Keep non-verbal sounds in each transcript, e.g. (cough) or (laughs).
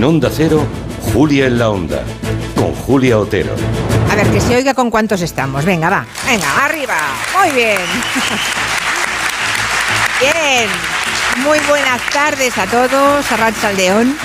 En Onda Cero, Julia en la Onda, con Julia Otero. A ver, que se oiga con cuántos estamos. Venga, va. Venga, arriba. Muy bien. (laughs) Bien. Muy buenas tardes a todos. Arrat Saldeón.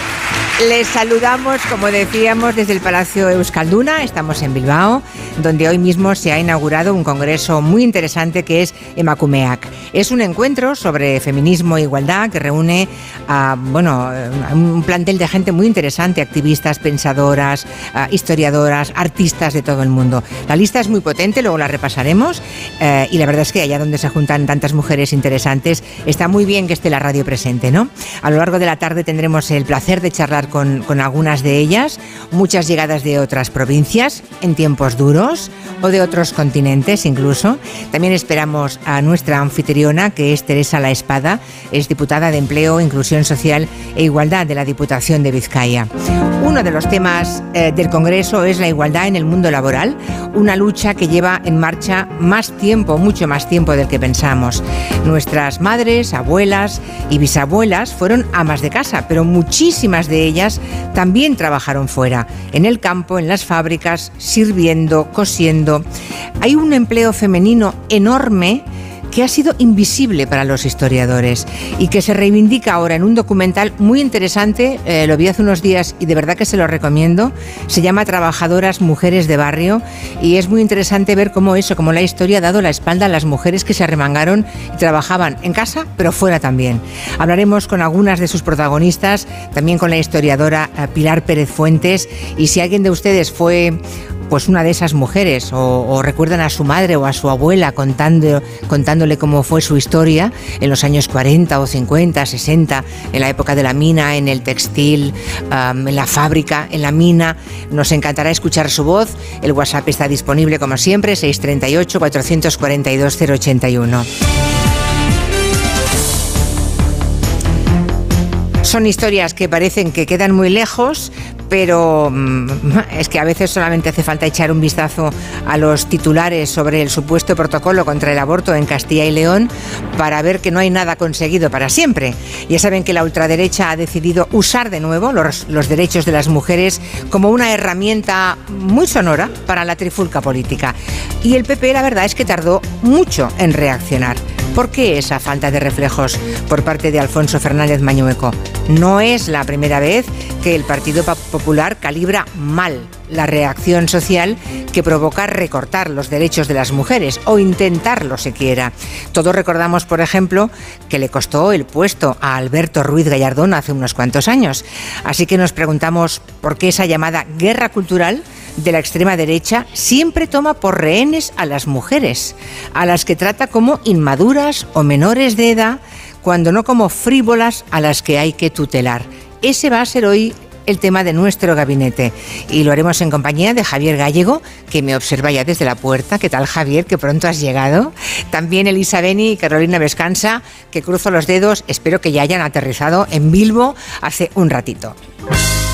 Les saludamos, como decíamos, desde el Palacio Euskalduna. Estamos en Bilbao, donde hoy mismo se ha inaugurado un congreso muy interesante que es Emakumeak. Es un encuentro sobre feminismo e igualdad que reúne a, bueno, un plantel de gente muy interesante, activistas, pensadoras, historiadoras, artistas de todo el mundo. La lista es muy potente, luego la repasaremos. Eh, y la verdad es que allá donde se juntan tantas mujeres interesantes, está muy bien que esté la radio presente, ¿no? A lo largo de la tarde tendremos el placer de charlar con, algunas de ellas, muchas llegadas de otras provincias en tiempos duros o de otros continentes incluso. También esperamos a nuestra anfitriona, que es Teresa La Espada, es diputada de Empleo, Inclusión Social e Igualdad de la Diputación de Vizcaya. Uno de los temas eh, del Congreso es la igualdad en el mundo laboral, una lucha que lleva en marcha más tiempo, mucho más tiempo del que pensamos. Nuestras madres, abuelas y bisabuelas fueron amas de casa, pero muchísimas de ellas también trabajaron fuera, en el campo, en las fábricas, sirviendo, cosiendo. Hay un empleo femenino enorme que ha sido invisible para los historiadores y que se reivindica ahora en un documental muy interesante, eh, lo vi hace unos días y de verdad que se lo recomiendo, se llama Trabajadoras Mujeres de Barrio y es muy interesante ver cómo eso, cómo la historia ha dado la espalda a las mujeres que se arremangaron y trabajaban en casa, pero fuera también. Hablaremos con algunas de sus protagonistas, también con la historiadora eh, Pilar Pérez Fuentes y si alguien de ustedes fue pues una de esas mujeres o, recuerdan a su madre o a su abuela contando, contándole cómo fue su historia en los años 40 o 50, 60, en la época de la mina, en el textil, en la fábrica, en la mina. Nos encantará escuchar su voz. El WhatsApp está disponible como siempre, 638 442 081. Son historias que parecen que quedan muy lejos, pero mm, (laughs) es que a veces solamente hace falta echar un vistazo a los titulares sobre el supuesto protocolo contra el aborto en Castilla y León para ver que no hay nada conseguido para siempre. Ya saben que la ultraderecha ha decidido usar de nuevo los, los derechos de las mujeres como una herramienta muy sonora para la trifulca política. Y el PP la verdad es que tardó mucho en reaccionar. ¿Por qué esa falta de reflejos por parte de Alfonso Fernández Mañueco? No es la primera vez que el Partido Popular calibra mal la reacción social que provoca recortar los derechos de las mujeres o intentarlo siquiera. Todos recordamos, por ejemplo, que le costó el puesto a Alberto Ruiz Gallardón hace unos cuantos años. Así que nos preguntamos por qué esa llamada guerra cultural de la extrema derecha siempre toma por rehenes a las mujeres, a las que trata como inmaduras o menores de edad, cuando no como frívolas a las que hay que tutelar. Ese va a ser hoy el tema de nuestro gabinete y lo haremos en compañía de Javier Gallego, que me observa ya desde la puerta. ¿Qué tal, Javier? Que pronto has llegado. También Elisa Beni y Carolina Vescanza, que cruzo los dedos, espero que ya hayan aterrizado en Bilbo hace un ratito.